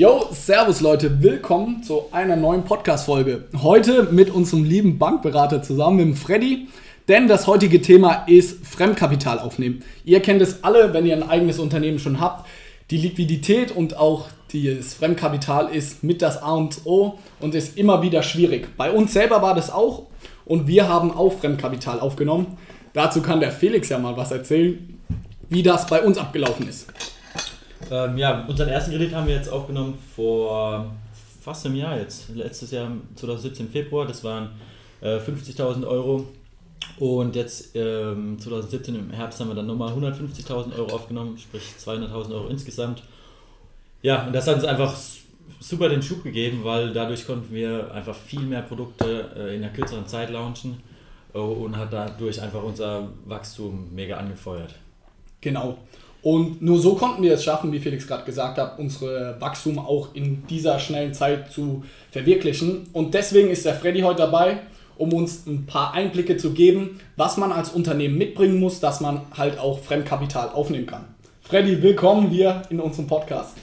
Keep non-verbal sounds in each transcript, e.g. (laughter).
Yo, Servus Leute, willkommen zu einer neuen Podcast-Folge. Heute mit unserem lieben Bankberater zusammen, mit dem Freddy. Denn das heutige Thema ist Fremdkapital aufnehmen. Ihr kennt es alle, wenn ihr ein eigenes Unternehmen schon habt. Die Liquidität und auch das Fremdkapital ist mit das A und O und ist immer wieder schwierig. Bei uns selber war das auch und wir haben auch Fremdkapital aufgenommen. Dazu kann der Felix ja mal was erzählen, wie das bei uns abgelaufen ist. Ähm, ja, unseren ersten Kredit haben wir jetzt aufgenommen vor fast einem Jahr jetzt. Letztes Jahr, 2017 Februar, das waren äh, 50.000 Euro. Und jetzt ähm, 2017 im Herbst haben wir dann nochmal 150.000 Euro aufgenommen, sprich 200.000 Euro insgesamt. Ja, und das hat uns einfach super den Schub gegeben, weil dadurch konnten wir einfach viel mehr Produkte äh, in einer kürzeren Zeit launchen äh, und hat dadurch einfach unser Wachstum mega angefeuert. Genau. Und nur so konnten wir es schaffen, wie Felix gerade gesagt hat, unsere Wachstum auch in dieser schnellen Zeit zu verwirklichen. Und deswegen ist der Freddy heute dabei, um uns ein paar Einblicke zu geben, was man als Unternehmen mitbringen muss, dass man halt auch Fremdkapital aufnehmen kann. Freddy, willkommen hier in unserem Podcast.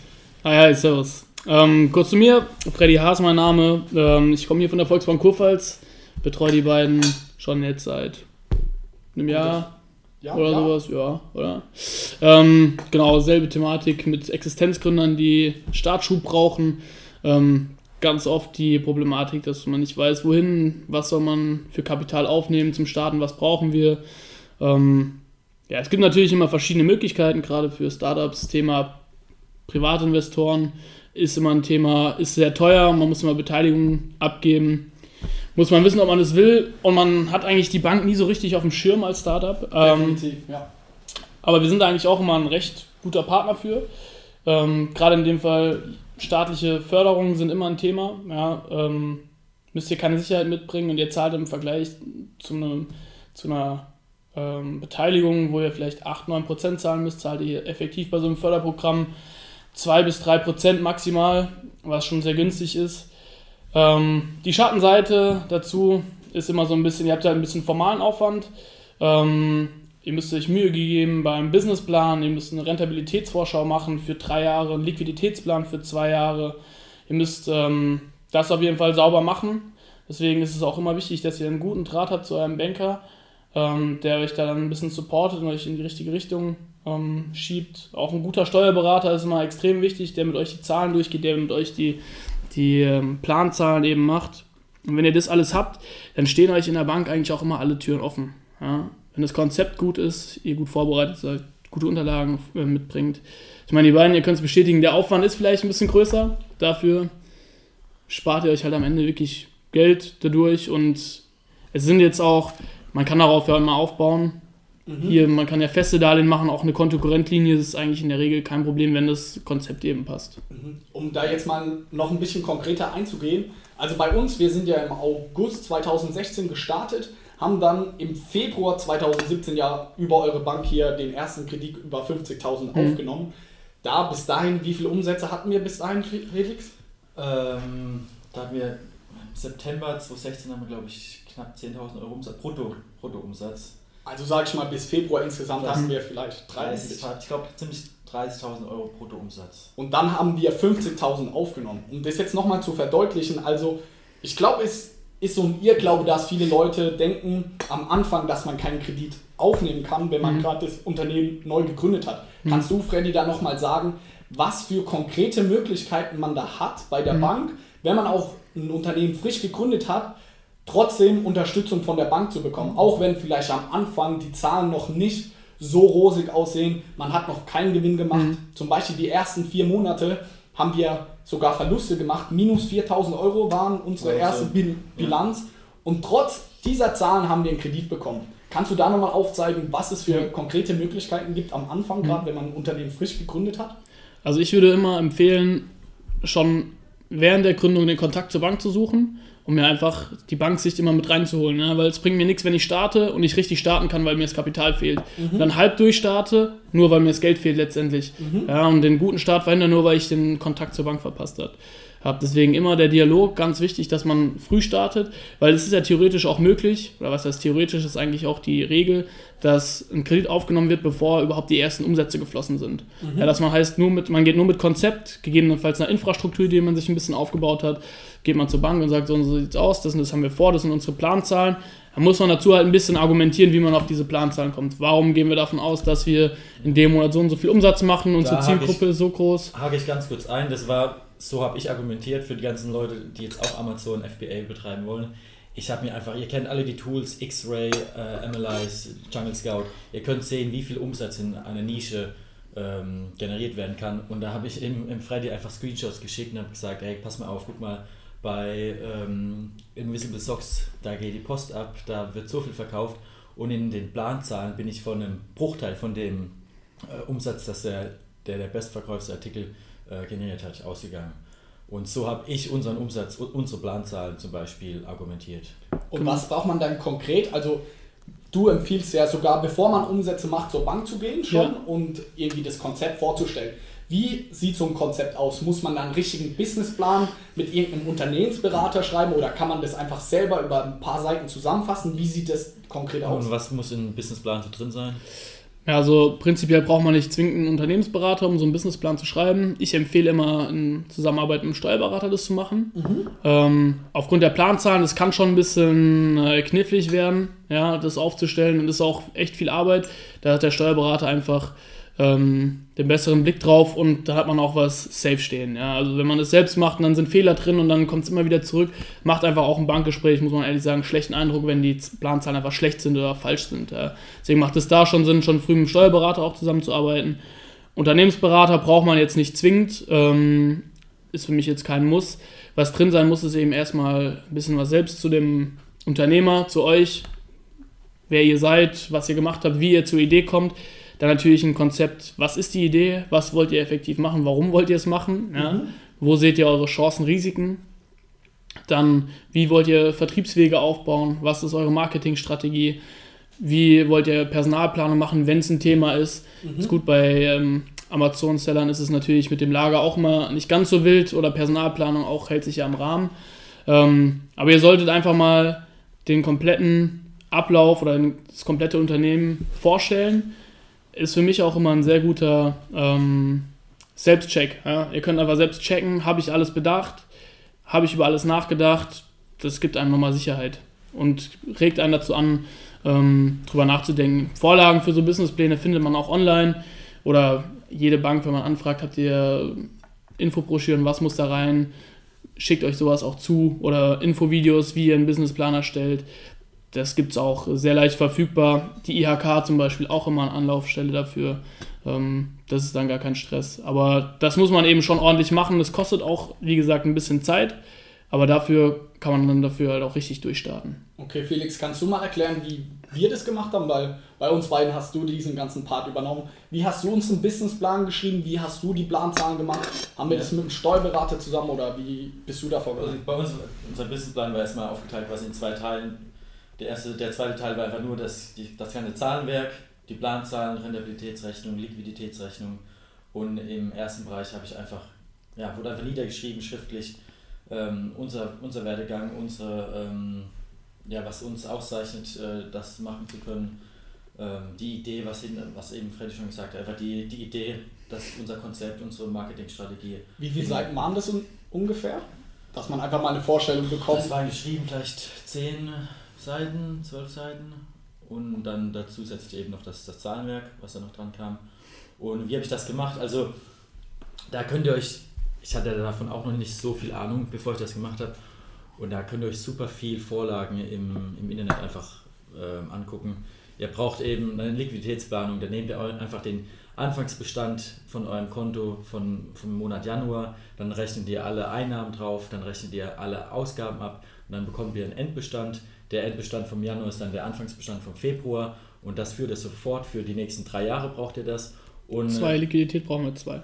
Hi, hi, servus. Ähm, kurz zu mir, Freddy Haas mein Name. Ähm, ich komme hier von der Volksbank Kurpfalz, betreue die beiden schon jetzt seit einem Jahr ja, oder ja. sowas, ja, oder? Ähm, genau, selbe Thematik mit Existenzgründern, die Startschub brauchen. Ähm, ganz oft die Problematik, dass man nicht weiß, wohin, was soll man für Kapital aufnehmen zum Starten, was brauchen wir. Ähm, ja, es gibt natürlich immer verschiedene Möglichkeiten, gerade für Startups. Thema Privatinvestoren ist immer ein Thema, ist sehr teuer, man muss immer Beteiligung abgeben muss man wissen, ob man es will. Und man hat eigentlich die Bank nie so richtig auf dem Schirm als Startup. Ähm, Definitiv, ähm, ja. Aber wir sind da eigentlich auch immer ein recht guter Partner für. Ähm, Gerade in dem Fall, staatliche Förderungen sind immer ein Thema. Ja, ähm, müsst ihr keine Sicherheit mitbringen und ihr zahlt im Vergleich zu, einem, zu einer ähm, Beteiligung, wo ihr vielleicht 8, 9 Prozent zahlen müsst, zahlt ihr effektiv bei so einem Förderprogramm 2 bis 3 Prozent maximal, was schon sehr günstig ist. Ähm, die Schattenseite dazu ist immer so ein bisschen, ihr habt ja ein bisschen formalen Aufwand. Ähm, ihr müsst euch Mühe geben beim Businessplan, ihr müsst eine Rentabilitätsvorschau machen für drei Jahre, einen Liquiditätsplan für zwei Jahre. Ihr müsst ähm, das auf jeden Fall sauber machen. Deswegen ist es auch immer wichtig, dass ihr einen guten Draht habt zu eurem Banker, ähm, der euch da dann ein bisschen supportet und euch in die richtige Richtung ähm, schiebt. Auch ein guter Steuerberater ist immer extrem wichtig, der mit euch die Zahlen durchgeht, der mit euch die die ähm, Planzahlen eben macht. Und wenn ihr das alles habt, dann stehen euch in der Bank eigentlich auch immer alle Türen offen. Ja? Wenn das Konzept gut ist, ihr gut vorbereitet seid, gute Unterlagen äh, mitbringt. Ich meine, die beiden, ihr könnt es bestätigen, der Aufwand ist vielleicht ein bisschen größer. Dafür spart ihr euch halt am Ende wirklich Geld dadurch und es sind jetzt auch, man kann darauf ja immer aufbauen. Mhm. Hier, man kann ja feste Darlehen machen, auch eine Kontokorrentlinie das ist eigentlich in der Regel kein Problem, wenn das Konzept eben passt. Mhm. Um da jetzt mal noch ein bisschen konkreter einzugehen, also bei uns, wir sind ja im August 2016 gestartet, haben dann im Februar 2017 ja über eure Bank hier den ersten Kredit über 50.000 mhm. aufgenommen. Da bis dahin, wie viele Umsätze hatten wir bis dahin, Felix? Ähm, da hatten wir im September 2016 haben wir glaube ich knapp 10.000 Euro Umsatz, Brutto, Bruttoumsatz. Also sag ich mal, bis Februar insgesamt mhm. hatten wir vielleicht 30. 30 ich glaube ziemlich 30.000 Euro Bruttoumsatz. Und dann haben wir 50.000 aufgenommen. Um das jetzt nochmal zu verdeutlichen, also ich glaube, es ist so ein Irrglaube, dass viele Leute denken am Anfang, dass man keinen Kredit aufnehmen kann, wenn man mhm. gerade das Unternehmen neu gegründet hat. Mhm. Kannst du, Freddy, da nochmal sagen, was für konkrete Möglichkeiten man da hat bei der mhm. Bank, wenn man auch ein Unternehmen frisch gegründet hat, trotzdem Unterstützung von der Bank zu bekommen. Auch wenn vielleicht am Anfang die Zahlen noch nicht so rosig aussehen, man hat noch keinen Gewinn gemacht. Mhm. Zum Beispiel die ersten vier Monate haben wir sogar Verluste gemacht. Minus 4000 Euro waren unsere also, erste Bil Bilanz. Ja. Und trotz dieser Zahlen haben wir einen Kredit bekommen. Kannst du da nochmal aufzeigen, was es für konkrete Möglichkeiten gibt am Anfang, mhm. gerade wenn man ein Unternehmen frisch gegründet hat? Also ich würde immer empfehlen, schon während der Gründung den Kontakt zur Bank zu suchen um mir einfach die Banksicht immer mit reinzuholen. Ja? Weil es bringt mir nichts, wenn ich starte und nicht richtig starten kann, weil mir das Kapital fehlt. Mhm. Dann halb durchstarte, nur weil mir das Geld fehlt letztendlich. Mhm. Ja, und den guten Start verhindern, nur weil ich den Kontakt zur Bank verpasst habe habe. Deswegen immer der Dialog, ganz wichtig, dass man früh startet, weil es ist ja theoretisch auch möglich, oder was heißt theoretisch, ist eigentlich auch die Regel, dass ein Kredit aufgenommen wird, bevor überhaupt die ersten Umsätze geflossen sind. Mhm. Ja, dass man heißt, nur mit, man geht nur mit Konzept, gegebenenfalls einer Infrastruktur, die man sich ein bisschen aufgebaut hat, geht man zur Bank und sagt, so und so sieht's aus, das und das haben wir vor, das sind unsere Planzahlen. Da muss man dazu halt ein bisschen argumentieren, wie man auf diese Planzahlen kommt. Warum gehen wir davon aus, dass wir in dem Monat so und so viel Umsatz machen, unsere Zielgruppe ich, ist so groß? Hake ich ganz kurz ein, das war so habe ich argumentiert für die ganzen Leute, die jetzt auch Amazon FBA betreiben wollen. Ich habe mir einfach, ihr kennt alle die Tools, X-Ray, äh, Analyze, Jungle Scout. Ihr könnt sehen, wie viel Umsatz in einer Nische ähm, generiert werden kann. Und da habe ich im, im Friday einfach Screenshots geschickt und habe gesagt, hey, pass mal auf, guck mal, bei ähm, Invisible Socks, da geht die Post ab, da wird so viel verkauft. Und in den Planzahlen bin ich von einem Bruchteil von dem äh, Umsatz, dass der, der, der bestverkaufte Artikel äh, generiert hat, ausgegangen. Und so habe ich unseren Umsatz, unsere Planzahlen zum Beispiel argumentiert. Und was braucht man dann konkret? Also du empfiehlst ja sogar, bevor man Umsätze macht, zur Bank zu gehen schon ja. und irgendwie das Konzept vorzustellen. Wie sieht so ein Konzept aus? Muss man da einen richtigen Businessplan mit irgendeinem Unternehmensberater schreiben oder kann man das einfach selber über ein paar Seiten zusammenfassen? Wie sieht das konkret aus? Und was muss in Businessplan so drin sein? Ja, also prinzipiell braucht man nicht zwingend einen Unternehmensberater, um so einen Businessplan zu schreiben. Ich empfehle immer, in Zusammenarbeit mit einem Steuerberater das zu machen. Mhm. Ähm, aufgrund der Planzahlen, das kann schon ein bisschen äh, knifflig werden, ja, das aufzustellen und das ist auch echt viel Arbeit. Da hat der Steuerberater einfach ähm, den besseren Blick drauf und da hat man auch was safe stehen. Ja? Also wenn man es selbst macht, dann sind Fehler drin und dann kommt es immer wieder zurück. Macht einfach auch ein Bankgespräch, muss man ehrlich sagen, schlechten Eindruck, wenn die Planzahlen einfach schlecht sind oder falsch sind. Ja? Deswegen macht es da schon Sinn, schon früh mit dem Steuerberater auch zusammenzuarbeiten. Unternehmensberater braucht man jetzt nicht zwingend, ähm, ist für mich jetzt kein Muss. Was drin sein muss, ist eben erstmal ein bisschen was selbst zu dem Unternehmer, zu euch, wer ihr seid, was ihr gemacht habt, wie ihr zur Idee kommt dann natürlich ein Konzept, was ist die Idee, was wollt ihr effektiv machen, warum wollt ihr es machen, ja? mhm. wo seht ihr eure Chancen, Risiken. Dann, wie wollt ihr Vertriebswege aufbauen, was ist eure Marketingstrategie, wie wollt ihr Personalplanung machen, wenn es ein Thema ist. Mhm. Ist gut, bei ähm, Amazon-Sellern ist es natürlich mit dem Lager auch immer nicht ganz so wild oder Personalplanung auch hält sich ja im Rahmen. Ähm, aber ihr solltet einfach mal den kompletten Ablauf oder das komplette Unternehmen vorstellen ist für mich auch immer ein sehr guter ähm, Selbstcheck. Ja? Ihr könnt einfach selbst checken, habe ich alles bedacht, habe ich über alles nachgedacht. Das gibt einem nochmal Sicherheit und regt einen dazu an, ähm, drüber nachzudenken. Vorlagen für so Businesspläne findet man auch online oder jede Bank, wenn man anfragt, habt ihr Infobroschüren, was muss da rein, schickt euch sowas auch zu oder Infovideos, wie ihr einen Businessplan erstellt. Das gibt es auch sehr leicht verfügbar. Die IHK zum Beispiel auch immer eine Anlaufstelle dafür. Ähm, das ist dann gar kein Stress. Aber das muss man eben schon ordentlich machen. Das kostet auch, wie gesagt, ein bisschen Zeit. Aber dafür kann man dann dafür halt auch richtig durchstarten. Okay, Felix, kannst du mal erklären, wie wir das gemacht haben? Weil bei uns beiden hast du diesen ganzen Part übernommen. Wie hast du uns einen Businessplan geschrieben? Wie hast du die Planzahlen gemacht? Haben wir ja. das mit einem Steuerberater zusammen oder wie bist du da vorgegangen? Also bei uns, unser Businessplan war erstmal aufgeteilt quasi in zwei Teilen. Der, erste, der zweite Teil war einfach nur das, die, das ganze Zahlenwerk, die Planzahlen, Rentabilitätsrechnung, Liquiditätsrechnung. Und im ersten Bereich habe ich einfach, ja, wurde einfach niedergeschrieben, schriftlich, ähm, unser, unser Werdegang, unsere, ähm, ja, was uns auszeichnet, äh, das machen zu können. Ähm, die Idee, was, hin, was eben Freddy schon gesagt hat, einfach die, die Idee, dass unser Konzept, unsere Marketingstrategie. Wie viele Seiten waren das ungefähr? Dass man einfach mal eine Vorstellung bekommt. Das waren geschrieben vielleicht zehn Seiten, zwölf Seiten und dann dazu setze ich eben noch das, das Zahlenwerk, was da noch dran kam. Und wie habe ich das gemacht? Also da könnt ihr euch, ich hatte davon auch noch nicht so viel Ahnung, bevor ich das gemacht habe, und da könnt ihr euch super viel Vorlagen im, im Internet einfach äh, angucken. Ihr braucht eben eine Liquiditätsplanung, da nehmt ihr einfach den Anfangsbestand von eurem Konto von, vom Monat Januar, dann rechnet ihr alle Einnahmen drauf, dann rechnet ihr alle Ausgaben ab und dann bekommt ihr einen Endbestand der Endbestand vom Januar ist dann der Anfangsbestand vom Februar und das führt es sofort für die nächsten drei Jahre braucht ihr das. Und zwei Liquidität brauchen wir zwei.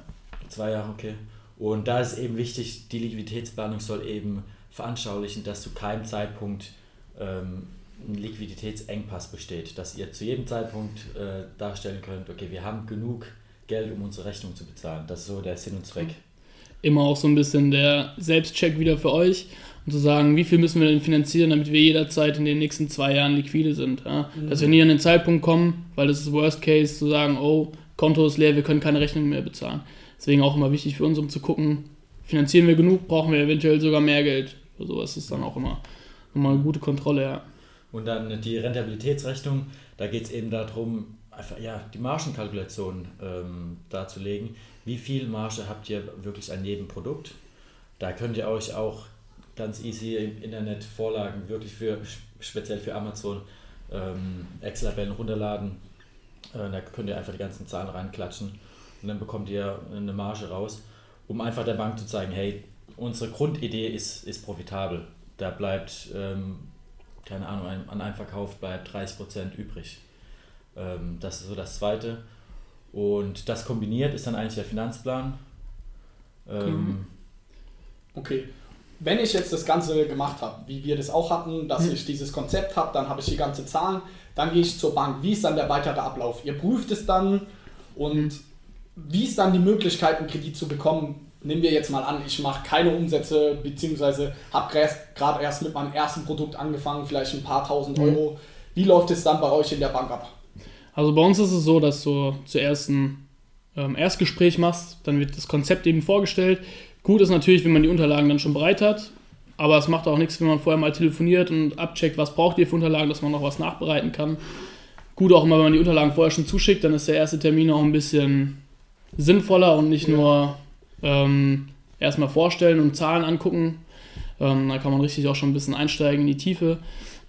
Zwei Jahre, okay. Und da ist eben wichtig, die Liquiditätsplanung soll eben veranschaulichen, dass zu keinem Zeitpunkt ähm, ein Liquiditätsengpass besteht, dass ihr zu jedem Zeitpunkt äh, darstellen könnt, okay, wir haben genug Geld, um unsere Rechnung zu bezahlen. Das ist so der Sinn und Zweck. Immer auch so ein bisschen der Selbstcheck wieder für euch und zu sagen, wie viel müssen wir denn finanzieren, damit wir jederzeit in den nächsten zwei Jahren liquide sind. Ja? Mhm. Dass wir nie an den Zeitpunkt kommen, weil das ist Worst Case, zu sagen, oh, Konto ist leer, wir können keine Rechnung mehr bezahlen. Deswegen auch immer wichtig für uns, um zu gucken, finanzieren wir genug, brauchen wir eventuell sogar mehr Geld. Für sowas ist dann auch immer, immer eine gute Kontrolle, ja. Und dann die Rentabilitätsrechnung, da geht es eben darum, einfach ja, die Margenkalkulation ähm, darzulegen. Wie viel Marge habt ihr wirklich an jedem Produkt? Da könnt ihr euch auch ganz easy im Internet Vorlagen wirklich für speziell für Amazon ähm, Excel-Tabellen runterladen. Äh, da könnt ihr einfach die ganzen Zahlen reinklatschen und dann bekommt ihr eine Marge raus, um einfach der Bank zu zeigen, hey, unsere Grundidee ist, ist profitabel. Da bleibt, ähm, keine Ahnung, an einem Verkauf bleibt 30% übrig. Ähm, das ist so das Zweite. Und das kombiniert ist dann eigentlich der Finanzplan. Ähm, okay. Wenn ich jetzt das Ganze gemacht habe, wie wir das auch hatten, dass mhm. ich dieses Konzept habe, dann habe ich die ganze Zahlen, dann gehe ich zur Bank. Wie ist dann der weitere Ablauf? Ihr prüft es dann und wie ist dann die Möglichkeit, einen Kredit zu bekommen? Nehmen wir jetzt mal an, ich mache keine Umsätze, beziehungsweise habe gerade erst mit meinem ersten Produkt angefangen, vielleicht ein paar tausend mhm. Euro. Wie läuft es dann bei euch in der Bank ab? Also bei uns ist es so, dass du zuerst ein ähm, Erstgespräch machst, dann wird das Konzept eben vorgestellt. Gut ist natürlich, wenn man die Unterlagen dann schon bereit hat, aber es macht auch nichts, wenn man vorher mal telefoniert und abcheckt, was braucht ihr für Unterlagen, dass man noch was nachbereiten kann. Gut auch immer, wenn man die Unterlagen vorher schon zuschickt, dann ist der erste Termin auch ein bisschen sinnvoller und nicht ja. nur ähm, erstmal vorstellen und Zahlen angucken. Ähm, da kann man richtig auch schon ein bisschen einsteigen in die Tiefe.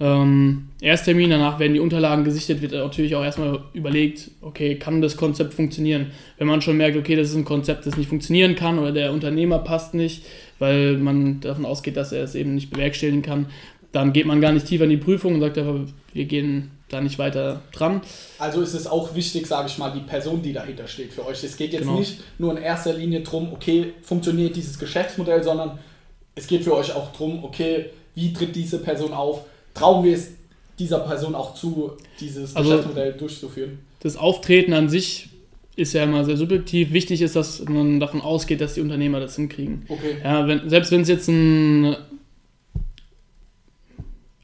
Ähm, Ersttermin, danach werden die Unterlagen gesichtet, wird natürlich auch erstmal überlegt, okay, kann das Konzept funktionieren? Wenn man schon merkt, okay, das ist ein Konzept, das nicht funktionieren kann oder der Unternehmer passt nicht, weil man davon ausgeht, dass er es eben nicht bewerkstelligen kann, dann geht man gar nicht tiefer in die Prüfung und sagt einfach, wir gehen da nicht weiter dran. Also ist es auch wichtig, sage ich mal, die Person, die dahinter steht für euch. Es geht jetzt genau. nicht nur in erster Linie darum, okay, funktioniert dieses Geschäftsmodell, sondern es geht für euch auch darum, okay, wie tritt diese Person auf? Trauen wir es dieser Person auch zu, dieses also Geschäftsmodell durchzuführen? Das Auftreten an sich ist ja immer sehr subjektiv. Wichtig ist, dass man davon ausgeht, dass die Unternehmer das hinkriegen. Okay. Ja, wenn, selbst wenn es jetzt ein,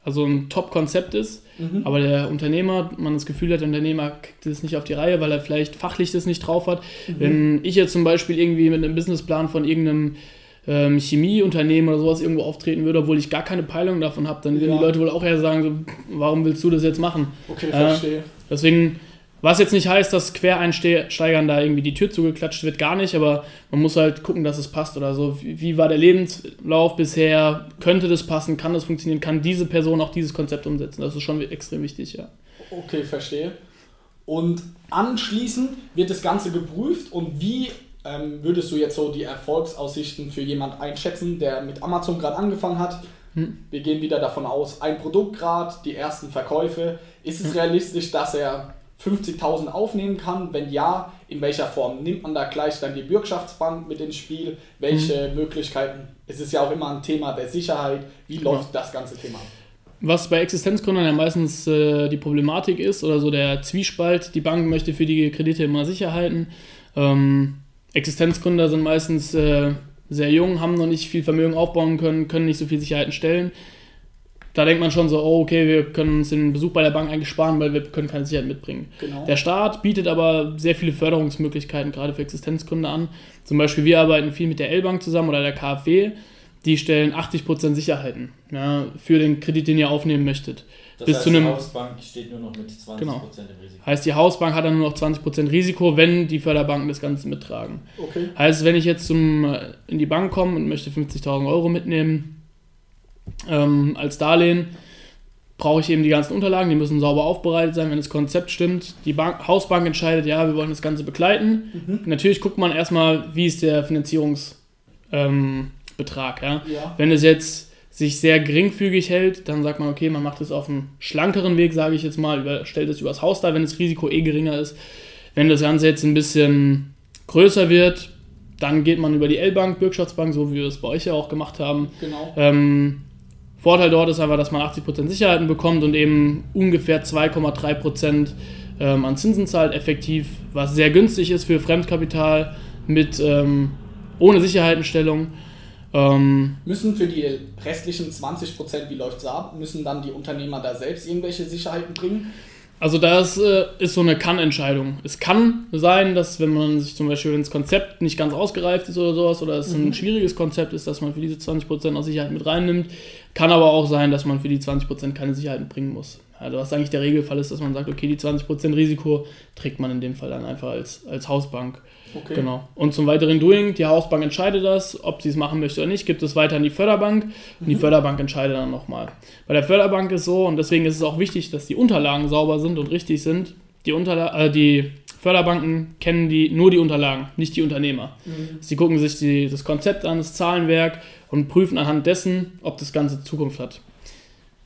also ein Top-Konzept ist, mhm. aber der Unternehmer, man das Gefühl hat, der Unternehmer kriegt das nicht auf die Reihe, weil er vielleicht fachlich das nicht drauf hat. Mhm. Wenn ich jetzt zum Beispiel irgendwie mit einem Businessplan von irgendeinem ähm, Chemieunternehmen oder sowas irgendwo auftreten würde, obwohl ich gar keine Peilung davon habe, dann würden ja. die Leute wohl auch eher sagen, so, warum willst du das jetzt machen? Okay, äh, verstehe. Deswegen, was jetzt nicht heißt, dass Quereinsteigern da irgendwie die Tür zugeklatscht wird, gar nicht, aber man muss halt gucken, dass es passt oder so. Wie, wie war der Lebenslauf bisher? Könnte das passen? Kann das funktionieren? Kann diese Person auch dieses Konzept umsetzen? Das ist schon extrem wichtig, ja. Okay, verstehe. Und anschließend wird das Ganze geprüft und wie ähm, würdest du jetzt so die Erfolgsaussichten für jemand einschätzen, der mit Amazon gerade angefangen hat? Hm. Wir gehen wieder davon aus, ein Produkt gerade, die ersten Verkäufe. Ist es hm. realistisch, dass er 50.000 aufnehmen kann? Wenn ja, in welcher Form? Nimmt man da gleich dann die Bürgschaftsbank mit ins Spiel? Welche hm. Möglichkeiten? Es ist ja auch immer ein Thema der Sicherheit. Wie läuft ja. das ganze Thema? Was bei Existenzgründern ja meistens äh, die Problematik ist oder so der Zwiespalt, die Bank möchte für die Kredite immer Sicherheiten. Ähm, Existenzgründer sind meistens äh, sehr jung, haben noch nicht viel Vermögen aufbauen können, können nicht so viel Sicherheiten stellen. Da denkt man schon so, oh, okay, wir können uns den Besuch bei der Bank eigentlich sparen, weil wir können keine Sicherheit mitbringen. Genau. Der Staat bietet aber sehr viele Förderungsmöglichkeiten, gerade für Existenzgründer an. Zum Beispiel, wir arbeiten viel mit der L-Bank zusammen oder der KfW. Die stellen 80% Sicherheiten ja, für den Kredit, den ihr aufnehmen möchtet. Das bis heißt, zu einem, die Hausbank steht nur noch mit 20% genau. im Risiko. Heißt, die Hausbank hat dann nur noch 20% Risiko, wenn die Förderbanken das Ganze mittragen. Okay. Heißt, wenn ich jetzt zum, äh, in die Bank komme und möchte 50.000 Euro mitnehmen ähm, als Darlehen, brauche ich eben die ganzen Unterlagen, die müssen sauber aufbereitet sein, wenn das Konzept stimmt. Die Bank, Hausbank entscheidet, ja, wir wollen das Ganze begleiten. Mhm. Natürlich guckt man erstmal, wie ist der Finanzierungsbetrag. Ähm, ja? ja? Wenn es jetzt sich sehr geringfügig hält, dann sagt man, okay, man macht es auf einem schlankeren Weg, sage ich jetzt mal, stellt es übers Haus da, wenn das Risiko eh geringer ist. Wenn das Ganze jetzt ein bisschen größer wird, dann geht man über die L-Bank, Bürgschaftsbank, so wie wir es bei euch ja auch gemacht haben. Genau. Ähm, Vorteil dort ist einfach, dass man 80% Sicherheiten bekommt und eben ungefähr 2,3% ähm, an Zinsen zahlt, effektiv, was sehr günstig ist für Fremdkapital mit ähm, ohne Sicherheitenstellung. Ähm, müssen für die restlichen 20%, wie läuft es ab, müssen dann die Unternehmer da selbst irgendwelche Sicherheiten bringen? Also das äh, ist so eine Kann-Entscheidung. Es kann sein, dass wenn man sich zum Beispiel ins Konzept nicht ganz ausgereift ist oder sowas, oder es mhm. ein schwieriges Konzept ist, dass man für diese 20% auch Sicherheit mit reinnimmt. Kann aber auch sein, dass man für die 20% keine Sicherheiten bringen muss. Also was eigentlich der Regelfall ist, dass man sagt, okay, die 20% Risiko trägt man in dem Fall dann einfach als, als Hausbank. Okay. Genau. Und zum weiteren Doing, die Hausbank entscheidet das, ob sie es machen möchte oder nicht, gibt es weiter an die Förderbank und die mhm. Förderbank entscheidet dann nochmal. Bei der Förderbank ist so, und deswegen ist es auch wichtig, dass die Unterlagen sauber sind und richtig sind. Die, Unterla äh, die Förderbanken kennen die, nur die Unterlagen, nicht die Unternehmer. Mhm. Sie gucken sich die, das Konzept an, das Zahlenwerk und prüfen anhand dessen, ob das Ganze Zukunft hat.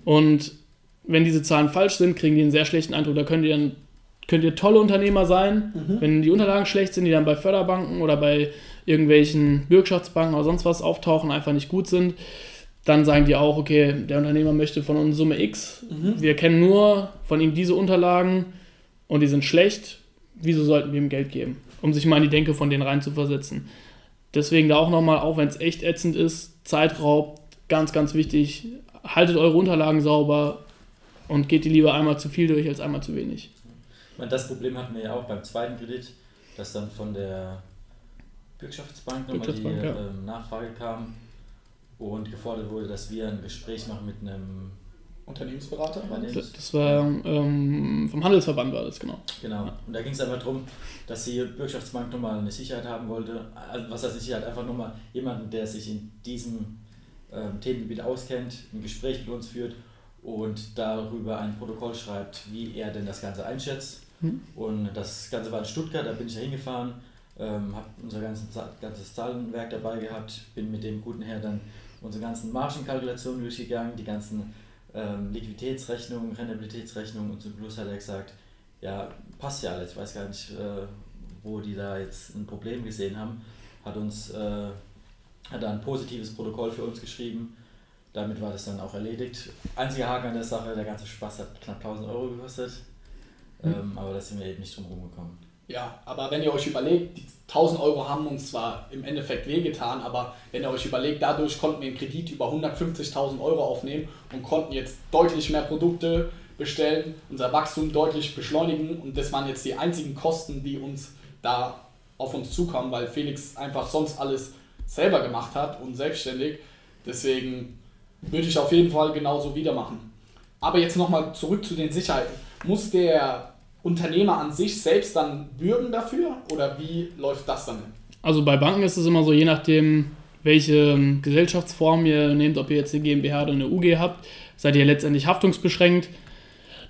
Und wenn diese Zahlen falsch sind, kriegen die einen sehr schlechten Eindruck. Da könnt ihr dann könnt ihr tolle Unternehmer sein. Mhm. Wenn die Unterlagen schlecht sind, die dann bei Förderbanken oder bei irgendwelchen Bürgschaftsbanken oder sonst was auftauchen, einfach nicht gut sind, dann sagen die auch, okay, der Unternehmer möchte von uns Summe X. Mhm. Wir kennen nur von ihm diese Unterlagen und die sind schlecht. Wieso sollten wir ihm Geld geben? Um sich mal in die Denke von denen rein zu versetzen. Deswegen da auch nochmal, auch wenn es echt ätzend ist, Zeitraub, ganz, ganz wichtig. Haltet eure Unterlagen sauber und geht die lieber einmal zu viel durch als einmal zu wenig. Ich meine, das Problem hatten wir ja auch beim zweiten Kredit, dass dann von der Bürgschaftsbank nochmal die ja. ähm, Nachfrage kam und gefordert wurde, dass wir ein Gespräch machen mit einem Unternehmensberater. Das, das war ähm, vom Handelsverband war das, genau. Genau. Und da ging es einfach darum, dass die Bürgschaftsbank nochmal eine Sicherheit haben wollte. Also, was heißt Sicherheit? Einfach nochmal jemanden, der sich in diesem ähm, Themengebiet auskennt, ein Gespräch mit uns führt und darüber ein Protokoll schreibt, wie er denn das Ganze einschätzt Mhm. Und das Ganze war in Stuttgart, da bin ich ja hingefahren, ähm, habe unser ganzes, ganzes Zahlenwerk dabei gehabt, bin mit dem guten Herr dann unsere ganzen Margenkalkulationen durchgegangen, die ganzen ähm, Liquiditätsrechnungen, Rentabilitätsrechnungen und zum Schluss hat er gesagt, ja, passt ja alles, ich weiß gar nicht, äh, wo die da jetzt ein Problem gesehen haben, hat uns äh, hat da ein positives Protokoll für uns geschrieben. Damit war das dann auch erledigt. Einziger Haken an der Sache, der ganze Spaß hat knapp 1000 Euro gekostet. Mhm. Ähm, aber da sind wir eben nicht drum gekommen. Ja, aber wenn ihr euch überlegt, die 1000 Euro haben uns zwar im Endeffekt wehgetan, aber wenn ihr euch überlegt, dadurch konnten wir einen Kredit über 150.000 Euro aufnehmen und konnten jetzt deutlich mehr Produkte bestellen, unser Wachstum deutlich beschleunigen und das waren jetzt die einzigen Kosten, die uns da auf uns zukommen, weil Felix einfach sonst alles selber gemacht hat und selbstständig. Deswegen würde ich auf jeden Fall genauso wieder machen. Aber jetzt nochmal zurück zu den Sicherheiten. Muss der Unternehmer an sich selbst dann bürgen dafür oder wie läuft das dann? Also bei Banken ist es immer so, je nachdem, welche ähm, Gesellschaftsform ihr nehmt, ob ihr jetzt eine GmbH oder eine UG habt, seid ihr letztendlich haftungsbeschränkt.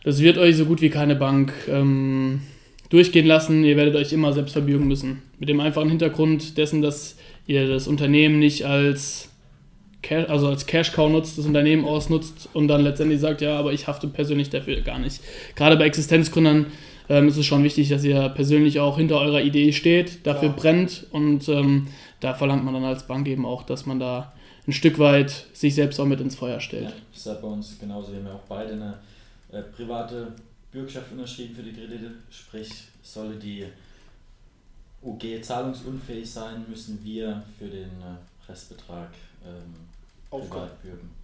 Das wird euch so gut wie keine Bank ähm, durchgehen lassen. Ihr werdet euch immer selbst verbürgen müssen. Mit dem einfachen Hintergrund dessen, dass ihr das Unternehmen nicht als Cash, also als Cash Cow nutzt, das Unternehmen ausnutzt und dann letztendlich sagt, ja, aber ich hafte persönlich dafür gar nicht. Gerade bei Existenzgründern ähm, ist es schon wichtig, dass ihr persönlich auch hinter eurer Idee steht, dafür ja. brennt und ähm, da verlangt man dann als Bank eben auch, dass man da ein Stück weit sich selbst auch mit ins Feuer stellt. Ja, das ist ja bei uns genauso. Wir haben ja auch beide eine äh, private Bürgschaft unterschrieben für die Kredite, sprich, solle die UG zahlungsunfähig sein, müssen wir für den äh, Restbetrag ähm, Privatbürgen.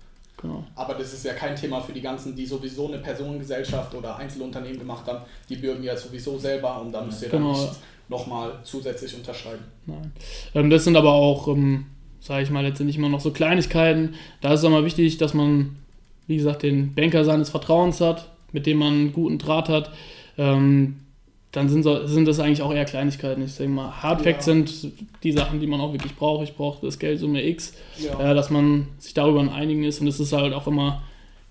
Genau. Aber das ist ja kein Thema für die ganzen, die sowieso eine Personengesellschaft oder Einzelunternehmen gemacht haben. Die bürgen ja sowieso selber und da müsst ihr genau. dann nicht nochmal zusätzlich unterschreiben. Nein. Ähm, das sind aber auch, ähm, sage ich mal, letztendlich immer noch so Kleinigkeiten. Da ist es immer wichtig, dass man, wie gesagt, den Banker seines Vertrauens hat, mit dem man einen guten Draht hat. Ähm, dann sind, so, sind das eigentlich auch eher Kleinigkeiten. Ich denke mal, Hardfacts ja. sind die Sachen, die man auch wirklich braucht. Ich brauche das Geld Summe X, ja. äh, dass man sich darüber einigen ist. Und es ist halt auch immer,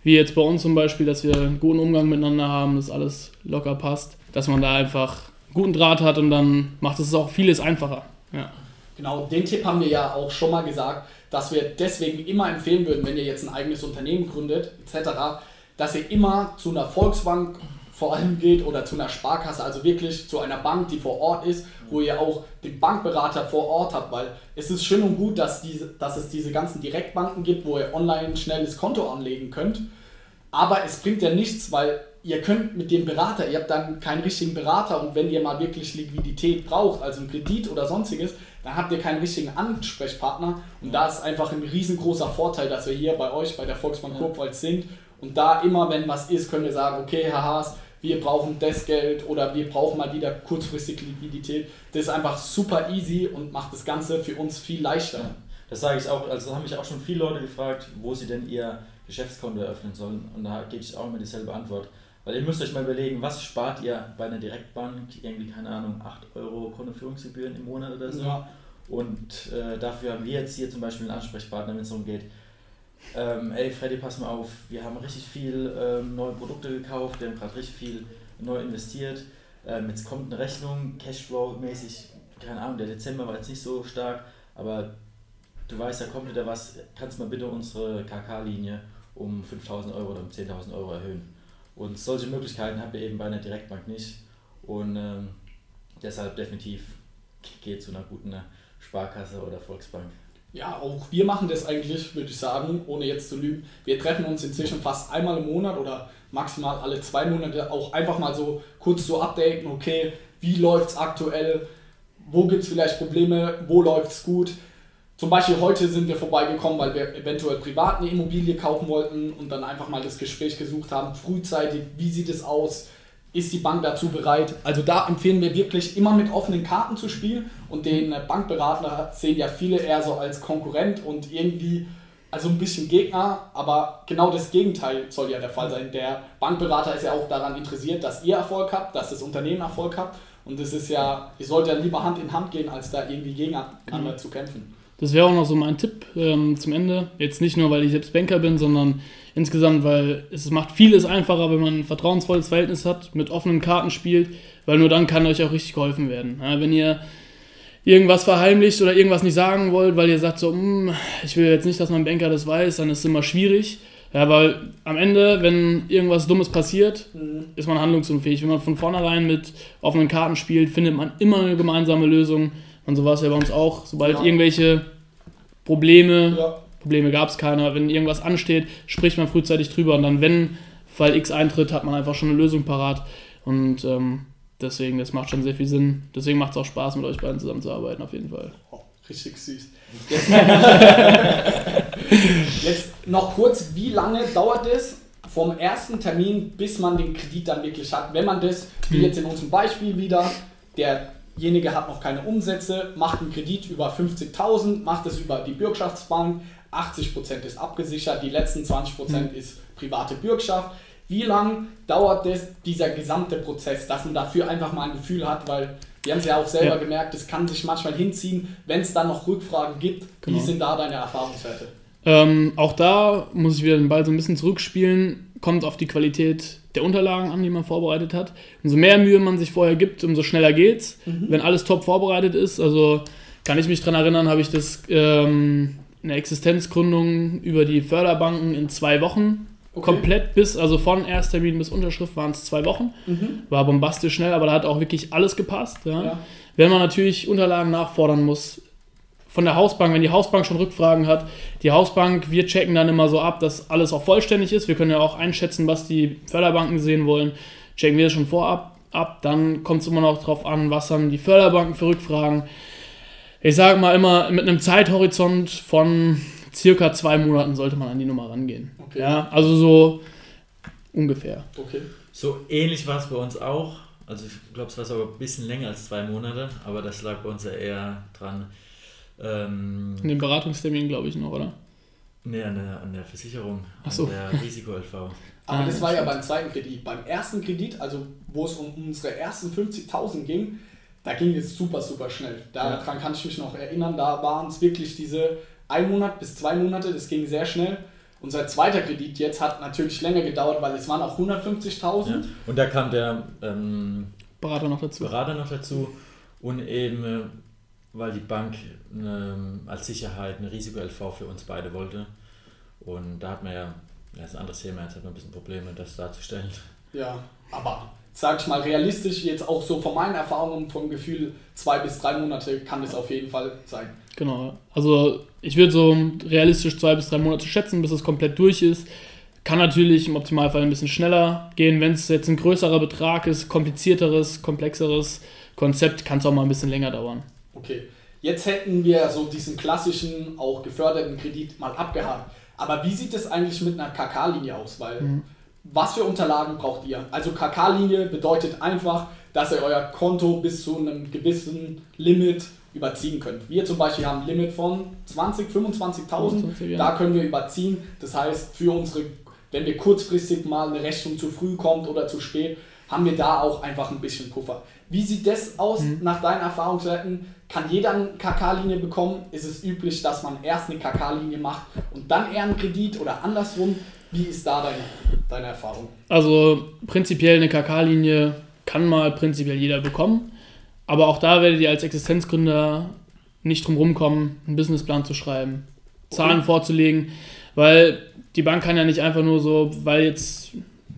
wie jetzt bei uns zum Beispiel, dass wir einen guten Umgang miteinander haben, dass alles locker passt, dass man da einfach einen guten Draht hat und dann macht es auch vieles einfacher. Ja. Genau, den Tipp haben wir ja auch schon mal gesagt, dass wir deswegen immer empfehlen würden, wenn ihr jetzt ein eigenes Unternehmen gründet, etc., dass ihr immer zu einer Volksbank vor allem geht oder zu einer Sparkasse, also wirklich zu einer Bank, die vor Ort ist, wo ihr auch den Bankberater vor Ort habt, weil es ist schön und gut, dass, diese, dass es diese ganzen Direktbanken gibt, wo ihr online ein schnelles Konto anlegen könnt. Aber es bringt ja nichts, weil ihr könnt mit dem Berater, ihr habt dann keinen richtigen Berater und wenn ihr mal wirklich Liquidität braucht, also einen Kredit oder sonstiges, dann habt ihr keinen richtigen Ansprechpartner. Und da ist einfach ein riesengroßer Vorteil, dass wir hier bei euch bei der Volksbank Kurpfalz sind. Und da immer, wenn was ist, können wir sagen, okay, Herr Haas, wir brauchen das Geld oder wir brauchen mal wieder kurzfristig Liquidität. Das ist einfach super easy und macht das Ganze für uns viel leichter. Das sage ich auch, also haben mich auch schon viele Leute gefragt, wo sie denn ihr Geschäftskonto eröffnen sollen und da gebe ich auch immer dieselbe Antwort. Weil ihr müsst euch mal überlegen, was spart ihr bei einer Direktbank? Irgendwie, keine Ahnung, 8 Euro Kontoführungsgebühren im Monat oder so. Ja. Und äh, dafür haben wir jetzt hier zum Beispiel einen Ansprechpartner, wenn es darum geht, ähm, ey Freddy, pass mal auf, wir haben richtig viel ähm, neue Produkte gekauft, wir haben gerade richtig viel neu investiert. Ähm, jetzt kommt eine Rechnung, Cashflow-mäßig, keine Ahnung, der Dezember war jetzt nicht so stark, aber du weißt, da kommt wieder was, kannst mal bitte unsere KK-Linie um 5000 Euro oder um 10.000 Euro erhöhen. Und solche Möglichkeiten habt ihr eben bei einer Direktbank nicht. Und ähm, deshalb definitiv geht zu einer guten Sparkasse oder Volksbank. Ja, auch wir machen das eigentlich, würde ich sagen, ohne jetzt zu lügen. Wir treffen uns inzwischen fast einmal im Monat oder maximal alle zwei Monate auch einfach mal so kurz so updaten, okay, wie läuft es aktuell, wo gibt es vielleicht Probleme, wo läuft es gut. Zum Beispiel heute sind wir vorbeigekommen, weil wir eventuell privat eine Immobilie kaufen wollten und dann einfach mal das Gespräch gesucht haben, frühzeitig, wie sieht es aus, ist die Bank dazu bereit? Also da empfehlen wir wirklich immer mit offenen Karten zu spielen und den Bankberater sehen ja viele eher so als Konkurrent und irgendwie also ein bisschen Gegner, aber genau das Gegenteil soll ja der Fall sein. Der Bankberater ist ja auch daran interessiert, dass ihr Erfolg habt, dass das Unternehmen Erfolg habt und es ist ja, ihr sollt ja lieber Hand in Hand gehen, als da irgendwie gegeneinander genau. zu kämpfen. Das wäre auch noch so mein Tipp ähm, zum Ende. Jetzt nicht nur, weil ich selbst Banker bin, sondern insgesamt, weil es macht vieles einfacher, wenn man ein vertrauensvolles Verhältnis hat, mit offenen Karten spielt, weil nur dann kann euch auch richtig geholfen werden. Ja, wenn ihr irgendwas verheimlicht oder irgendwas nicht sagen wollt, weil ihr sagt so, hm, ich will jetzt nicht, dass mein Banker das weiß, dann ist es immer schwierig. Ja, weil am Ende, wenn irgendwas Dummes passiert, mhm. ist man handlungsunfähig. Wenn man von vornherein mit offenen Karten spielt, findet man immer eine gemeinsame Lösung und so war es ja bei uns auch. Sobald ja. irgendwelche Probleme, ja. Probleme gab es keiner, wenn irgendwas ansteht, spricht man frühzeitig drüber und dann, wenn Fall X eintritt, hat man einfach schon eine Lösung parat. Und ähm, deswegen, das macht schon sehr viel Sinn. Deswegen macht es auch Spaß, mit euch beiden zusammenzuarbeiten, auf jeden Fall. Oh, richtig süß. Jetzt, (laughs) jetzt noch kurz, wie lange dauert es vom ersten Termin, bis man den Kredit dann wirklich hat? Wenn man das, wie hm. jetzt in unserem Beispiel wieder, der derjenige hat noch keine Umsätze, macht einen Kredit über 50.000, macht es über die Bürgschaftsbank, 80% ist abgesichert, die letzten 20% mhm. ist private Bürgschaft. Wie lange dauert das, dieser gesamte Prozess, dass man dafür einfach mal ein Gefühl hat, weil wir haben es ja auch selber ja. gemerkt, es kann sich manchmal hinziehen, wenn es dann noch Rückfragen gibt. Genau. Wie sind da deine Erfahrungswerte? Ähm, auch da muss ich wieder den Ball so ein bisschen zurückspielen, kommt auf die Qualität der Unterlagen an, die man vorbereitet hat. Umso mehr Mühe man sich vorher gibt, umso schneller geht's. Mhm. Wenn alles top vorbereitet ist, also kann ich mich daran erinnern, habe ich das ähm, eine Existenzgründung über die Förderbanken in zwei Wochen okay. komplett bis, also von Ersttermin bis Unterschrift waren es zwei Wochen. Mhm. War bombastisch schnell, aber da hat auch wirklich alles gepasst. Ja. Ja. Wenn man natürlich Unterlagen nachfordern muss, von der Hausbank, wenn die Hausbank schon Rückfragen hat, die Hausbank, wir checken dann immer so ab, dass alles auch vollständig ist. Wir können ja auch einschätzen, was die Förderbanken sehen wollen. Checken wir das schon vorab ab. Dann kommt es immer noch darauf an, was haben die Förderbanken für Rückfragen. Ich sage mal immer, mit einem Zeithorizont von circa zwei Monaten sollte man an die Nummer rangehen. Okay. Ja, also so ungefähr. Okay. So ähnlich war es bei uns auch. Also ich glaube, es war sogar ein bisschen länger als zwei Monate, aber das lag bei uns ja eher dran, ähm, an den Beratungstermin, glaube ich, noch, oder? Nee, an der, an der Versicherung, Ach so. an der (laughs) Risiko-LV. Aber ah, das war ja beim zweiten Kredit. Beim ersten Kredit, also wo es um unsere ersten 50.000 ging, da ging es super, super schnell. Daran ja. kann ich mich noch erinnern. Da waren es wirklich diese ein Monat bis zwei Monate, das ging sehr schnell. Unser zweiter Kredit jetzt hat natürlich länger gedauert, weil es waren auch 150.000. Ja. Und da kam der ähm, Berater noch dazu. Berater noch dazu und eben äh, weil die Bank eine, als Sicherheit eine Risiko-LV für uns beide wollte. Und da hat man ja, das ist ein anderes Thema, jetzt hat man ein bisschen Probleme, das darzustellen. Ja, aber sag ich mal realistisch, jetzt auch so von meinen Erfahrungen, vom Gefühl, zwei bis drei Monate kann es auf jeden Fall sein. Genau, also ich würde so realistisch zwei bis drei Monate schätzen, bis es komplett durch ist. Kann natürlich im Optimalfall ein bisschen schneller gehen. Wenn es jetzt ein größerer Betrag ist, komplizierteres, komplexeres Konzept, kann es auch mal ein bisschen länger dauern. Okay, jetzt hätten wir so diesen klassischen, auch geförderten Kredit mal abgehakt. Aber wie sieht es eigentlich mit einer KK-Linie aus? Weil mhm. was für Unterlagen braucht ihr? Also KK-Linie bedeutet einfach, dass ihr euer Konto bis zu einem gewissen Limit überziehen könnt. Wir zum Beispiel haben ein Limit von 20, 25.000. Ja. Da können wir überziehen. Das heißt, für unsere wenn wir kurzfristig mal eine Rechnung zu früh kommt oder zu spät, haben wir da auch einfach ein bisschen Puffer. Wie sieht das aus mhm. nach deinen Erfahrungswerten? Kann jeder eine KK-Linie bekommen? Ist es üblich, dass man erst eine KK-Linie macht und dann eher einen Kredit oder andersrum? Wie ist da deine, deine Erfahrung? Also prinzipiell eine KK-Linie kann mal prinzipiell jeder bekommen. Aber auch da werdet ihr als Existenzgründer nicht drum rumkommen, einen Businessplan zu schreiben, Zahlen okay. vorzulegen, weil die Bank kann ja nicht einfach nur so, weil jetzt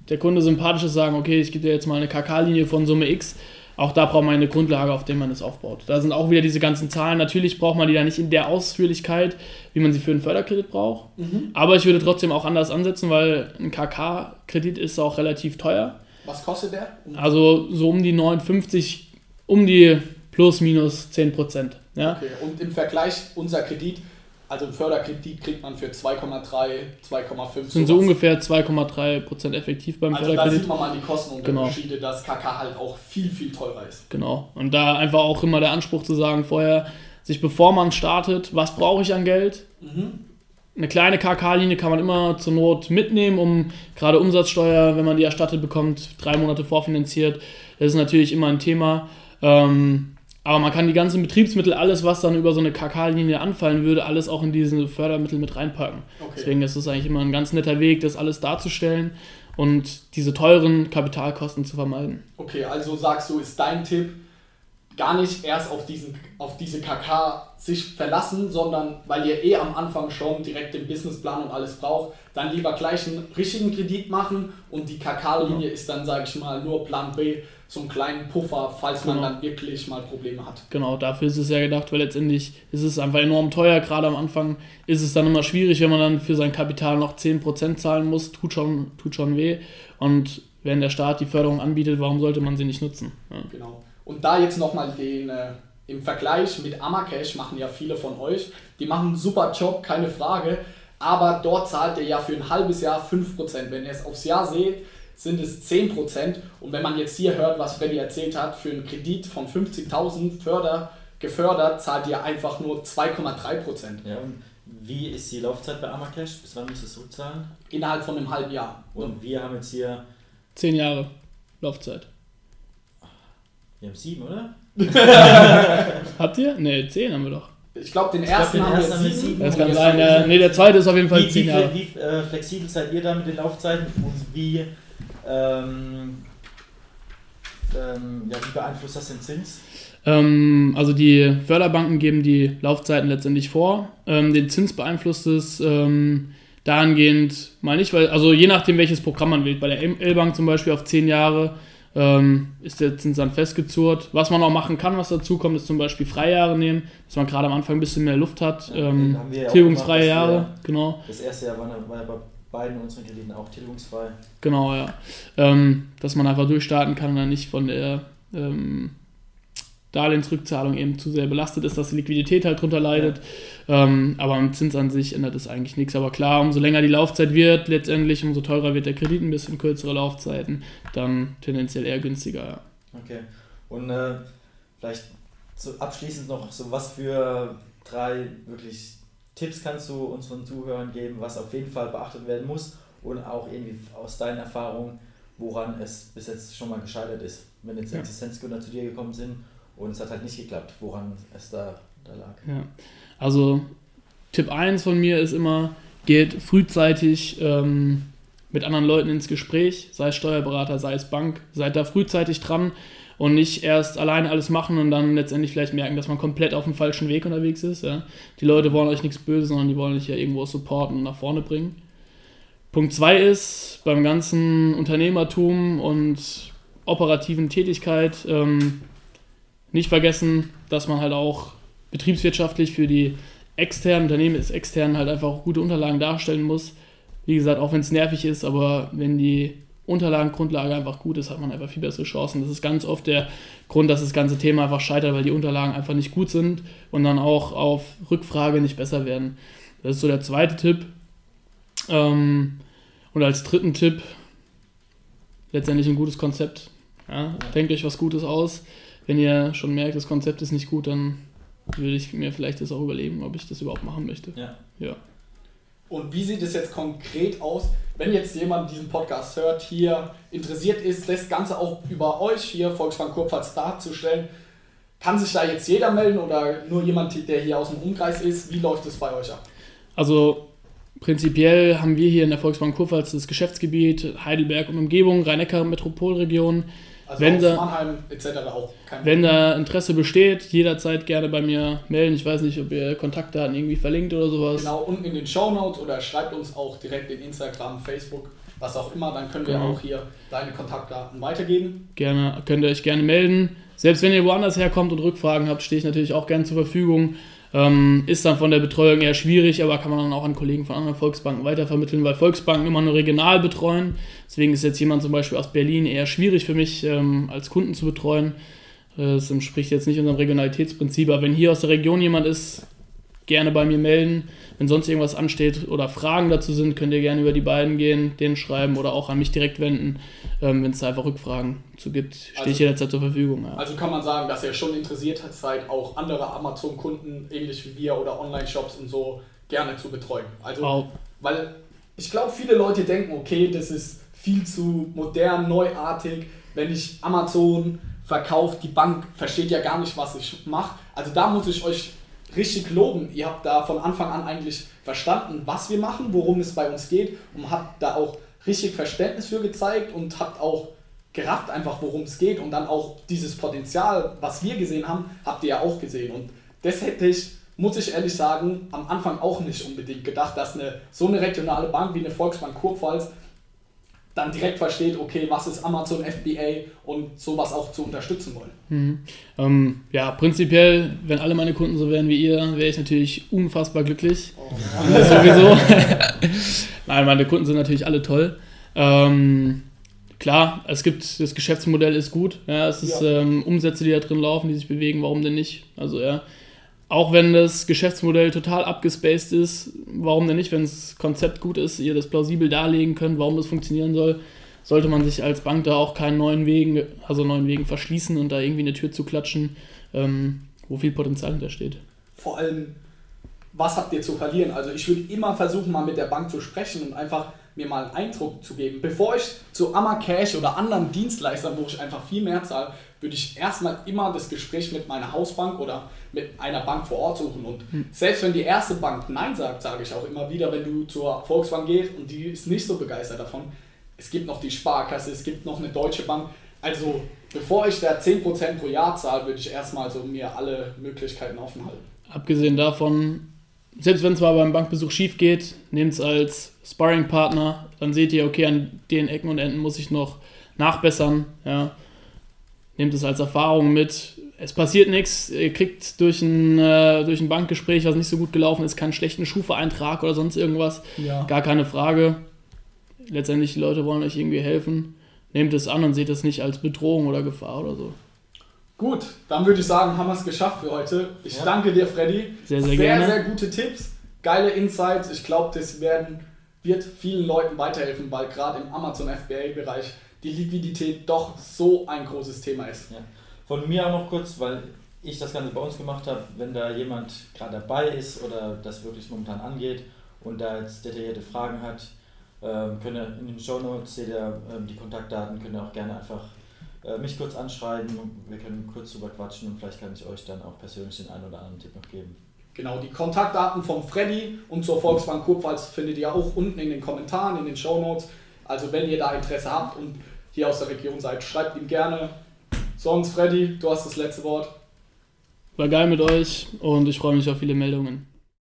der Kunde sympathisch ist, sagen, okay, ich gebe dir jetzt mal eine KK-Linie von Summe X. Auch da braucht man eine Grundlage, auf der man es aufbaut. Da sind auch wieder diese ganzen Zahlen. Natürlich braucht man die da nicht in der Ausführlichkeit, wie man sie für einen Förderkredit braucht. Mhm. Aber ich würde trotzdem auch anders ansetzen, weil ein KK-Kredit ist auch relativ teuer. Was kostet der? Also so um die 59, um die plus minus 10 Prozent. Ja? Okay, und im Vergleich unser Kredit also ein Förderkredit kriegt man für 2,3, 2,5. Sind so ungefähr 2,3% effektiv beim also Förderkredit. Also da sieht man mal die Kostenunterschiede, genau. dass KK halt auch viel, viel teurer ist. Genau. Und da einfach auch immer der Anspruch zu sagen, vorher, sich bevor man startet, was brauche ich an Geld? Mhm. Eine kleine KK-Linie kann man immer zur Not mitnehmen, um gerade Umsatzsteuer, wenn man die erstattet bekommt, drei Monate vorfinanziert. Das ist natürlich immer ein Thema. Ähm, aber man kann die ganzen Betriebsmittel, alles, was dann über so eine KK-Linie anfallen würde, alles auch in diese Fördermittel mit reinpacken. Okay. Deswegen ist es eigentlich immer ein ganz netter Weg, das alles darzustellen und diese teuren Kapitalkosten zu vermeiden. Okay, also sagst du, ist dein Tipp, gar nicht erst auf, diesen, auf diese KK sich verlassen, sondern weil ihr eh am Anfang schon direkt den Businessplan und alles braucht, dann lieber gleich einen richtigen Kredit machen und die KK-Linie genau. ist dann, sage ich mal, nur Plan B, so einen kleinen Puffer, falls genau. man dann wirklich mal Probleme hat. Genau, dafür ist es ja gedacht, weil letztendlich ist es einfach enorm teuer. Gerade am Anfang ist es dann immer schwierig, wenn man dann für sein Kapital noch 10% zahlen muss, tut schon, tut schon weh. Und wenn der Staat die Förderung anbietet, warum sollte man sie nicht nutzen? Ja. Genau. Und da jetzt nochmal den, äh, im Vergleich mit Amacash machen ja viele von euch, die machen einen super Job, keine Frage, aber dort zahlt ihr ja für ein halbes Jahr 5%. Wenn ihr es aufs Jahr seht, sind es 10%. Und wenn man jetzt hier hört, was Freddy erzählt hat, für einen Kredit von 50.000 Förder, gefördert, zahlt ihr einfach nur 2,3%. Ja, und wie ist die Laufzeit bei Amacash? Bis wann müsst ihr es zurückzahlen? Innerhalb von einem halben Jahr. Und wir haben jetzt hier... 10 Jahre Laufzeit. Wir haben sieben, oder? (laughs) Habt ihr? Ne, 10 haben wir doch. Ich glaube, den ersten, glaub, den haben, ersten wir sieben. Das kann sein. Ja. Ne, der zweite ist auf jeden Fall wie, 10 Jahre. Wie, wie äh, flexibel seid ihr da mit den Laufzeiten und wie ähm, ähm, ja, wie beeinflusst das den Zins? Ähm, also die Förderbanken geben die Laufzeiten letztendlich vor. Ähm, den Zins beeinflusst es ähm, dahingehend mal nicht, weil, also je nachdem, welches Programm man wählt. Bei der L-Bank zum Beispiel auf 10 Jahre ähm, ist der Zins dann festgezurrt. Was man auch machen kann, was dazu kommt, ist zum Beispiel Freijahre nehmen, dass man gerade am Anfang ein bisschen mehr Luft hat. Ja, ähm, tilgungsfreie Jahre, genau. Das erste Jahr war, war ja bei beiden unseren Krediten auch tilgungsfrei. Genau, ja. Ähm, dass man einfach durchstarten kann und dann nicht von der ähm, Darlehensrückzahlung eben zu sehr belastet ist, dass die Liquidität halt drunter leidet. Ja. Ähm, aber am Zins an sich ändert es eigentlich nichts. Aber klar, umso länger die Laufzeit wird, letztendlich umso teurer wird der Kredit, ein bisschen kürzere Laufzeiten, dann tendenziell eher günstiger. Ja. Okay. Und äh, vielleicht so abschließend noch so was für drei wirklich Tipps kannst du unseren Zuhörern geben, was auf jeden Fall beachtet werden muss und auch irgendwie aus deinen Erfahrungen, woran es bis jetzt schon mal gescheitert ist, wenn jetzt ja. Existenzgründer zu dir gekommen sind und es hat halt nicht geklappt, woran es da, da lag. Ja. Also Tipp 1 von mir ist immer, geht frühzeitig ähm, mit anderen Leuten ins Gespräch, sei es Steuerberater, sei es Bank, seid da frühzeitig dran und nicht erst alleine alles machen und dann letztendlich vielleicht merken, dass man komplett auf dem falschen Weg unterwegs ist. Ja. Die Leute wollen euch nichts Böses, sondern die wollen euch ja irgendwo supporten und nach vorne bringen. Punkt 2 ist, beim ganzen Unternehmertum und operativen Tätigkeit ähm, nicht vergessen, dass man halt auch betriebswirtschaftlich für die externen Unternehmen ist extern halt einfach auch gute Unterlagen darstellen muss. Wie gesagt, auch wenn es nervig ist, aber wenn die Unterlagengrundlage einfach gut ist, hat man einfach viel bessere Chancen. Das ist ganz oft der Grund, dass das ganze Thema einfach scheitert, weil die Unterlagen einfach nicht gut sind und dann auch auf Rückfrage nicht besser werden. Das ist so der zweite Tipp. Ähm, und als dritten Tipp letztendlich ein gutes Konzept. Ja, denkt euch was Gutes aus. Wenn ihr schon merkt, das Konzept ist nicht gut, dann würde ich mir vielleicht das auch überlegen, ob ich das überhaupt machen möchte. Ja. ja. Und wie sieht es jetzt konkret aus, wenn jetzt jemand diesen Podcast hört, hier interessiert ist, das Ganze auch über euch hier, Volksbank Kurpfalz, darzustellen? Kann sich da jetzt jeder melden oder nur jemand, der hier aus dem Umkreis ist? Wie läuft es bei euch ab? Also prinzipiell haben wir hier in der Volksbank Kurpfalz das Geschäftsgebiet Heidelberg und Umgebung, Rhein-Neckar-Metropolregion also wenn da, Mannheim etc. auch kein Wenn da Interesse besteht, jederzeit gerne bei mir melden. Ich weiß nicht, ob ihr Kontaktdaten irgendwie verlinkt oder sowas. Genau, unten in den Show Notes oder schreibt uns auch direkt in Instagram, Facebook, was auch immer. Dann können wir genau. auch hier deine Kontaktdaten weitergeben. Gerne, könnt ihr euch gerne melden. Selbst wenn ihr woanders herkommt und Rückfragen habt, stehe ich natürlich auch gerne zur Verfügung. Ähm, ist dann von der Betreuung eher schwierig, aber kann man dann auch an Kollegen von anderen Volksbanken weitervermitteln, weil Volksbanken immer nur regional betreuen. Deswegen ist jetzt jemand zum Beispiel aus Berlin eher schwierig für mich ähm, als Kunden zu betreuen. Das entspricht jetzt nicht unserem Regionalitätsprinzip, aber wenn hier aus der Region jemand ist, gerne bei mir melden. Wenn sonst irgendwas ansteht oder Fragen dazu sind, könnt ihr gerne über die beiden gehen, denen schreiben oder auch an mich direkt wenden. Ähm, Wenn es da einfach Rückfragen zu gibt, stehe also, ich jederzeit zur Verfügung. Ja. Also kann man sagen, dass ihr schon interessiert seid, auch andere Amazon-Kunden, ähnlich wie wir oder Online-Shops und so, gerne zu betreuen. Also, wow. weil ich glaube, viele Leute denken, okay, das ist viel zu modern, neuartig, wenn ich Amazon verkauft, die Bank versteht ja gar nicht, was ich mache. Also da muss ich euch richtig loben. Ihr habt da von Anfang an eigentlich verstanden, was wir machen, worum es bei uns geht und habt da auch richtig Verständnis für gezeigt und habt auch gerafft einfach, worum es geht und dann auch dieses Potenzial, was wir gesehen haben, habt ihr ja auch gesehen und das hätte ich, muss ich ehrlich sagen, am Anfang auch nicht unbedingt gedacht, dass eine so eine regionale Bank wie eine Volksbank Kurpfalz dann direkt versteht, okay, was ist Amazon FBA und sowas auch zu unterstützen wollen. Mhm. Ähm, ja, prinzipiell, wenn alle meine Kunden so wären wie ihr, wäre ich natürlich unfassbar glücklich. Oh. (laughs) Sowieso. (laughs) Nein, meine Kunden sind natürlich alle toll. Ähm, klar, es gibt, das Geschäftsmodell ist gut. Ja, es ist ja. ähm, Umsätze, die da drin laufen, die sich bewegen, warum denn nicht? Also ja, auch wenn das Geschäftsmodell total abgespaced ist, warum denn nicht, wenn das Konzept gut ist, ihr das plausibel darlegen könnt, warum das funktionieren soll, sollte man sich als Bank da auch keinen neuen Wegen, also neuen Wegen verschließen und da irgendwie eine Tür zu klatschen, ähm, wo viel Potenzial hintersteht. Vor allem, was habt ihr zu verlieren? Also ich würde immer versuchen, mal mit der Bank zu sprechen und einfach mir mal einen Eindruck zu geben. Bevor ich zu Amacash oder anderen Dienstleistern, wo ich einfach viel mehr zahle, würde ich erstmal immer das Gespräch mit meiner Hausbank oder mit einer Bank vor Ort suchen. Und hm. selbst wenn die erste Bank Nein sagt, sage ich auch immer wieder, wenn du zur Volksbank gehst und die ist nicht so begeistert davon, es gibt noch die Sparkasse, es gibt noch eine Deutsche Bank. Also bevor ich da 10% pro Jahr zahle, würde ich erstmal so mir alle Möglichkeiten offen halten. Abgesehen davon, selbst wenn es mal beim Bankbesuch schief geht, nehmt es als Sparring-Partner, dann seht ihr, okay, an den Ecken und Enden muss ich noch nachbessern. Ja. Nehmt es als Erfahrung mit. Es passiert nichts, ihr kriegt durch ein, äh, durch ein Bankgespräch, was nicht so gut gelaufen ist, keinen schlechten Schufa-Eintrag oder sonst irgendwas. Ja. Gar keine Frage. Letztendlich, die Leute wollen euch irgendwie helfen. Nehmt es an und seht es nicht als Bedrohung oder Gefahr oder so. Gut, dann würde ich sagen, haben wir es geschafft für heute. Ich ja. danke dir, Freddy. Sehr, sehr, sehr gerne. Sehr, sehr gute Tipps, geile Insights. Ich glaube, das werden, wird vielen Leuten weiterhelfen, weil gerade im Amazon FBA-Bereich die Liquidität doch so ein großes Thema ist. Ja. Von mir auch noch kurz, weil ich das Ganze bei uns gemacht habe, wenn da jemand gerade dabei ist oder das wirklich momentan angeht und da jetzt detaillierte Fragen hat, ähm, könnt ihr in den Show Notes seht ihr ähm, die Kontaktdaten, könnt ihr auch gerne einfach äh, mich kurz anschreiben, wir können kurz drüber quatschen und vielleicht kann ich euch dann auch persönlich den einen oder anderen Tipp noch geben. Genau, die Kontaktdaten von Freddy und zur Volksbank Kurpfalz findet ihr auch unten in den Kommentaren, in den Show Notes. Also wenn ihr da Interesse habt und hier aus der Region seid, schreibt ihm gerne. Sonst, Freddy, du hast das letzte Wort. War geil mit euch und ich freue mich auf viele Meldungen.